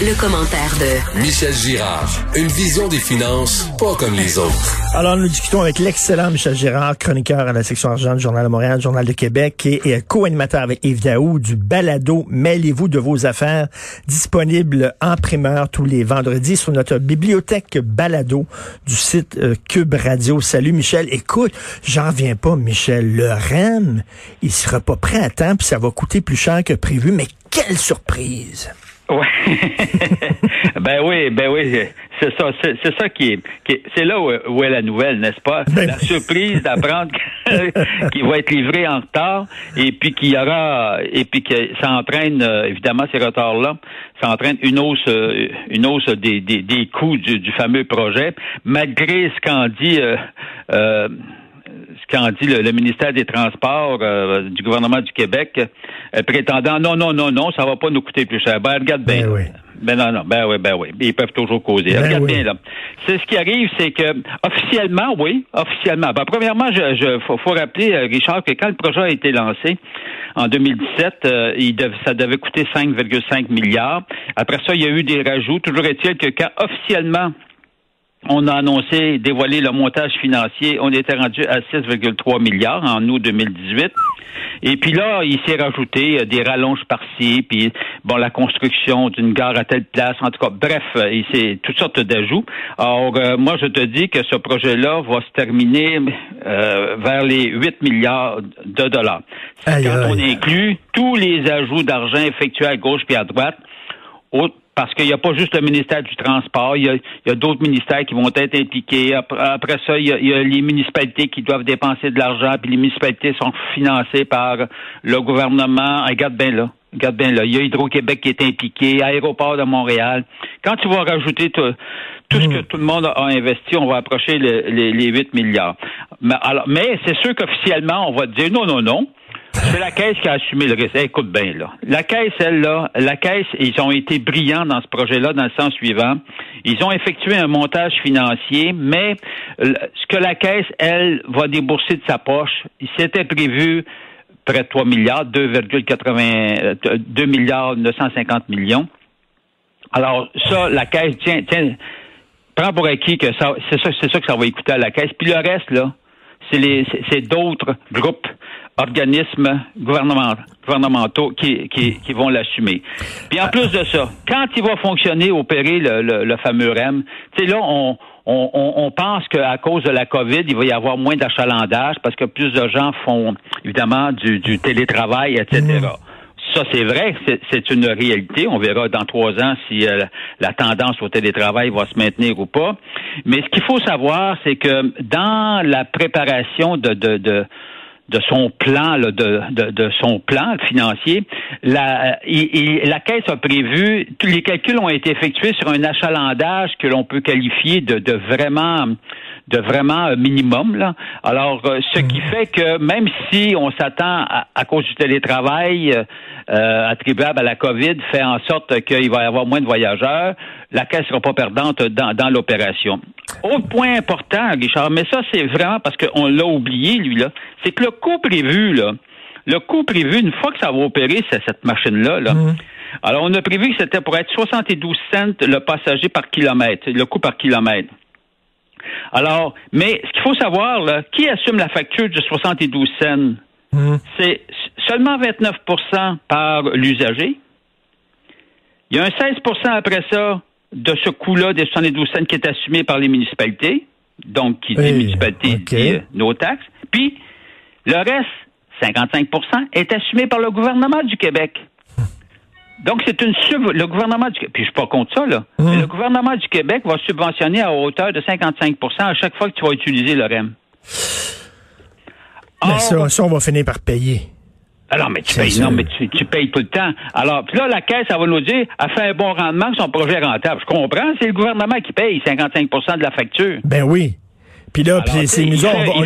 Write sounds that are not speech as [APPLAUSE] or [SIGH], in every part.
Le, commentaire de Michel Girard. Une vision des finances pas comme les autres. Alors, nous discutons avec l'excellent Michel Girard, chroniqueur à la section argent du Journal de Montréal, Journal de Québec, et, co-animateur avec Yves Daou du balado Mêlez-vous de vos affaires, disponible en primeur tous les vendredis sur notre bibliothèque balado du site euh, Cube Radio. Salut Michel. Écoute, j'en viens pas, Michel. Le REM, il sera pas prêt à temps, puis ça va coûter plus cher que prévu, mais quelle surprise! Ouais. [LAUGHS] ben oui, ben oui, c'est ça, c'est ça qui est, c'est là où, est la nouvelle, n'est-ce pas? Ben La surprise d'apprendre [LAUGHS] qu'il va être livré en retard et puis qu'il y aura et puis que ça entraîne euh, évidemment ces retards-là, ça entraîne une hausse, euh, une hausse des, des, des coûts du, fameux projet, malgré ce qu'en dit. Euh, ce qu'en dit le, ministère des Transports euh, du gouvernement du Québec, euh, prétendant non, non, non, non, ça va pas nous coûter plus cher. Ben, regarde bien. Ben, ben non, non, ben oui, ben oui. Ils peuvent toujours causer. Ben regarde bien là. C'est ce qui arrive, c'est que officiellement, oui, officiellement. Ben, premièrement, je, je faut, rappeler, euh, Richard, que quand le projet a été lancé en 2017, il ça devait coûter 5,5 milliards. Après ça, il y a eu des rajouts. Toujours est-il que quand officiellement on a annoncé dévoiler le montage financier. On était rendu à 6,3 milliards en août 2018. Et puis là, il s'est rajouté euh, des rallonges par-ci, puis bon, la construction d'une gare à telle place. En tout cas, bref, euh, il s'est toutes sortes d'ajouts. Alors, euh, moi, je te dis que ce projet-là va se terminer vers les 8 milliards de dollars. Quand on inclut tous les ajouts d'argent effectués à gauche et à droite, parce qu'il n'y a pas juste le ministère du Transport, il y a, d'autres ministères qui vont être impliqués. Après, ça, il y, a, les municipalités qui doivent dépenser de l'argent, puis les municipalités sont financées par le gouvernement. Regarde bien là. Regarde bien là. Il y a Hydro-Québec qui est impliqué, Aéroport de Montréal. Quand tu vas rajouter tout, ce que mm. tout le monde a investi, on va approcher les, les 8 milliards. Mais, alors, mais c'est sûr qu'officiellement, on va dire non, non, non. C'est la caisse qui a assumé le risque. écoute bien, là. La caisse, elle, là, la caisse, ils ont été brillants dans ce projet-là dans le sens suivant. Ils ont effectué un montage financier, mais ce que la caisse, elle, va débourser de sa poche, s'était prévu près de 3 milliards, 2,80, 2 milliards 950 millions. Alors, ça, la caisse, tiens, tiens, prends pour acquis que ça, c'est ça, c'est ça que ça va écouter à la caisse. Puis le reste, là, c'est d'autres groupes organismes gouvernementaux qui, qui, qui vont l'assumer. Puis en plus de ça, quand il va fonctionner, opérer le, le, fameux REM, tu sais, là, on, on, on pense qu'à cause de la COVID, il va y avoir moins d'achalandage parce que plus de gens font évidemment du, du télétravail, etc. Ça, c'est vrai, c'est une réalité. On verra dans trois ans si euh, la tendance au télétravail va se maintenir ou pas. Mais ce qu'il faut savoir, c'est que dans la préparation de, de, de de son plan, de, de, de, son plan financier, la, la Caisse a prévu, tous les calculs ont été effectués sur un achalandage que l'on peut qualifier de, de vraiment de vraiment minimum. Là. Alors, euh, ce qui mhm. fait que même si on s'attend à, cause du télétravail euh, attribuable à la COVID, fait en sorte qu'il va y avoir moins de voyageurs, la caisse sera pas perdante dans, dans l'opération. Autre point important, Richard, mais ça c'est vraiment parce qu'on l'a oublié, lui, là, c'est que le coût prévu, là, le coût prévu, une fois que ça va opérer, cette machine-là, là, mhm. alors on a prévu que c'était pour être 72 cents le passager par kilomètre, le coût par kilomètre. Alors, mais ce qu'il faut savoir, là, qui assume la facture de 72 cents? Mhm. C'est seulement 29% par l'usager. Il y a un 16% après ça de ce coût-là des 72 cents qui est assumé par les municipalités, donc qui dit municipalités dit, euh, nos taxes. Puis, le reste, 55% est assumé par le gouvernement du Québec. Donc, c'est une sub... Le gouvernement du Québec, puis je suis pas contre ça, là. Hum. le gouvernement du Québec va subventionner à hauteur de 55% à chaque fois que tu vas utiliser le REM. Mais ça, ça, on va finir par payer. Alors, mais tu payes, non, mais tu, payes tout le temps. Alors, puis là, la caisse, ça va nous dire, elle fait un bon rendement, son projet est rentable. Je comprends, c'est le gouvernement qui paye 55% de la facture. Ben oui. Puis là, c'est nous, autres, on,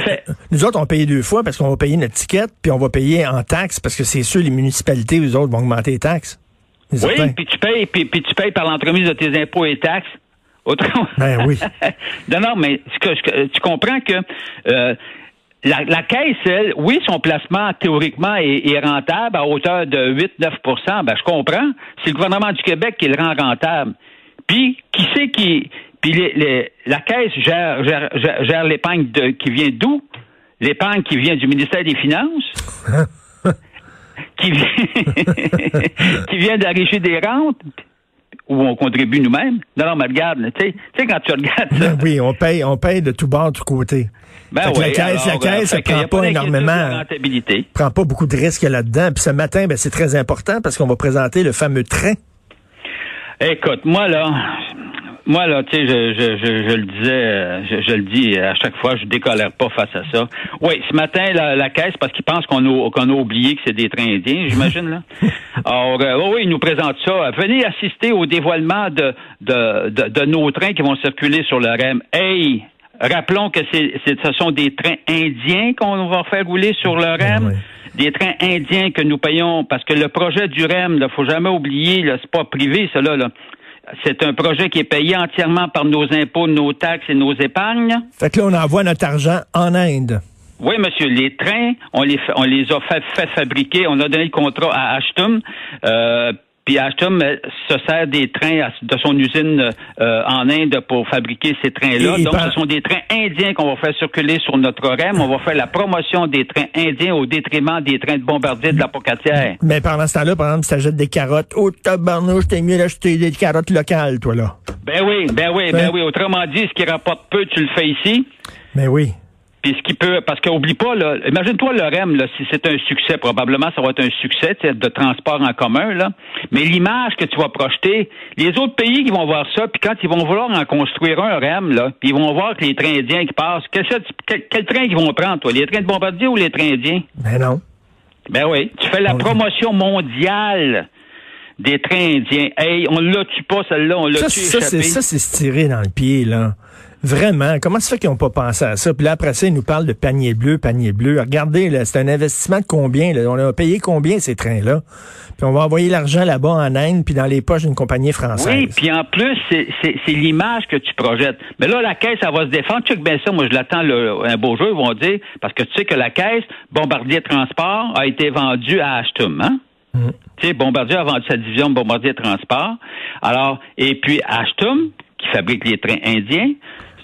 nous autres, on paye deux fois parce qu'on va payer notre ticket, puis on va payer en taxes parce que c'est sûr, les municipalités, eux autres, vont augmenter les taxes. oui, puis tu payes, puis, tu payes par l'entremise de tes impôts et taxes. Autrement. Ben oui. [LAUGHS] non, non, mais ce que, tu comprends que euh, la, la, caisse, elle, oui, son placement théoriquement est, rentable à hauteur de 8-9% ben je comprends. C'est le gouvernement du Québec qui le rend rentable. Puis, qui sait qui. Puis les, la caisse gère, gère, gère, l'épargne qui vient d'où? L'épargne qui vient du ministère des Finances? qui vient, [LAUGHS] qui vient de la régie des rentes? Où on contribue nous-mêmes. Non, non, mais regarde, tu sais, quand tu regardes ça. Ben [LAUGHS] oui, on paye, on paye de tout bord, de tout côté. Ben oui, la caisse, la caisse, elle prend pas, énormément. prend pas beaucoup de risques là-dedans. Puis ce matin, ben, c'est très important parce qu'on va présenter le fameux train. Écoute, moi là, moi, là, tu sais, je, je, je, le disais, euh, je, le dis à chaque fois, je décolère pas face à ça. Oui, ce matin, la, caisse, parce qu'ils pensent qu'on a, qu'on a oublié que c'est des trains indiens, j'imagine, là. [LAUGHS] Alors, euh, oui, ils nous présentent ça. Venez assister au dévoilement de, de, de, nos trains qui vont circuler sur le REM. Hey! Rappelons que c'est, ce sont des trains indiens qu'on va faire rouler sur le REM. Des trains indiens que nous payons parce que le projet du REM, il faut jamais oublier, là, c'est pas privé, cela, là c'est un projet qui est payé entièrement par nos impôts, nos taxes et nos épargnes. Fait que là, on envoie notre argent en Inde. Oui, monsieur. Les trains, on les, on les a fait, fabriquer. On a donné le contrat à Ashton. Euh, puis Alstom euh, se sert des trains de son usine euh, en Inde pour fabriquer ces trains-là. Donc, ce sont des trains indiens qu'on va faire circuler sur notre REM. On va faire la promotion des trains indiens au détriment des trains de bombardier de la Pocatière. Mais pendant ce temps-là, par exemple, si t'achètes des carottes, oh tabarnouche, t'es mieux d'acheter des carottes locales, toi, là. Ben oui, ben oui, ben, ben oui. Autrement dit, ce qui rapporte peu, tu le fais ici. Ben oui ce qui peut, parce qu'oublie pas, là, imagine-toi le REM, là, si c'est un succès, probablement ça va être un succès de transport en commun, là. Mais l'image que tu vas projeter, les autres pays qui vont voir ça, puis quand ils vont vouloir en construire un REM, là, puis ils vont voir que les trains indiens qui passent, quel, quel, train ils vont prendre, toi, les trains de bombardier ou les trains indiens? Ben non. Ben oui, tu fais la promotion mondiale des trains indiens. Hey, on l'a tue pas celle-là, on l'a ça, ça c'est se tirer dans le pied, là. Vraiment, comment ça fait qu'ils n'ont pas pensé à ça? Puis là, après ça, ils nous parlent de panier bleu, panier bleu. Regardez, là, c'est un investissement de combien? Là? On a payé combien ces trains-là? Puis on va envoyer l'argent là-bas en Inde, puis dans les poches d'une compagnie française. Oui, puis en plus, c'est l'image que tu projettes. Mais là, la caisse, ça va se défendre. Tu sais que bien ça, moi, je l'attends un beau jour, ils vont dire, parce que tu sais que la caisse, Bombardier Transport, a été vendue à Ashtum, hein? Mm. Tu sais, Bombardier a vendu sa division Bombardier Transport. Alors, et puis Ashtum, qui fabrique les trains indiens,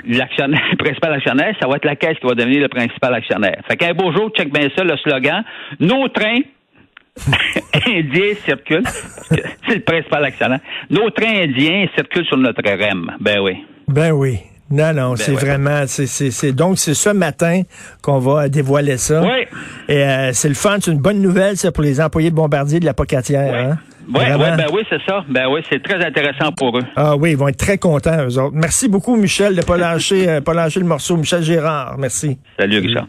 l'actionnaire, le [LAUGHS] principal actionnaire, ça va être la caisse qui va devenir le principal actionnaire. Fait qu'un beau jour, check bien ça, le slogan, nos trains [LAUGHS] indiens circulent, [LAUGHS] c'est le principal actionnaire, nos trains indiens circulent sur notre REM. Ben oui. Ben oui. Non, non, ben c'est vraiment, c'est, donc c'est ce matin qu'on va dévoiler ça. Oui. Et euh, c'est le fun, c'est une bonne nouvelle, ça, pour les employés de Bombardier de la Pocatière. Hein? Oui, ouais, ben oui, c'est ça. Ben oui, c'est très intéressant pour eux. Ah oui, ils vont être très contents, eux autres. Merci beaucoup, Michel, de ne pas [LAUGHS] lâcher, euh, pas lâcher le morceau. Michel Gérard, merci. Salut, Richard.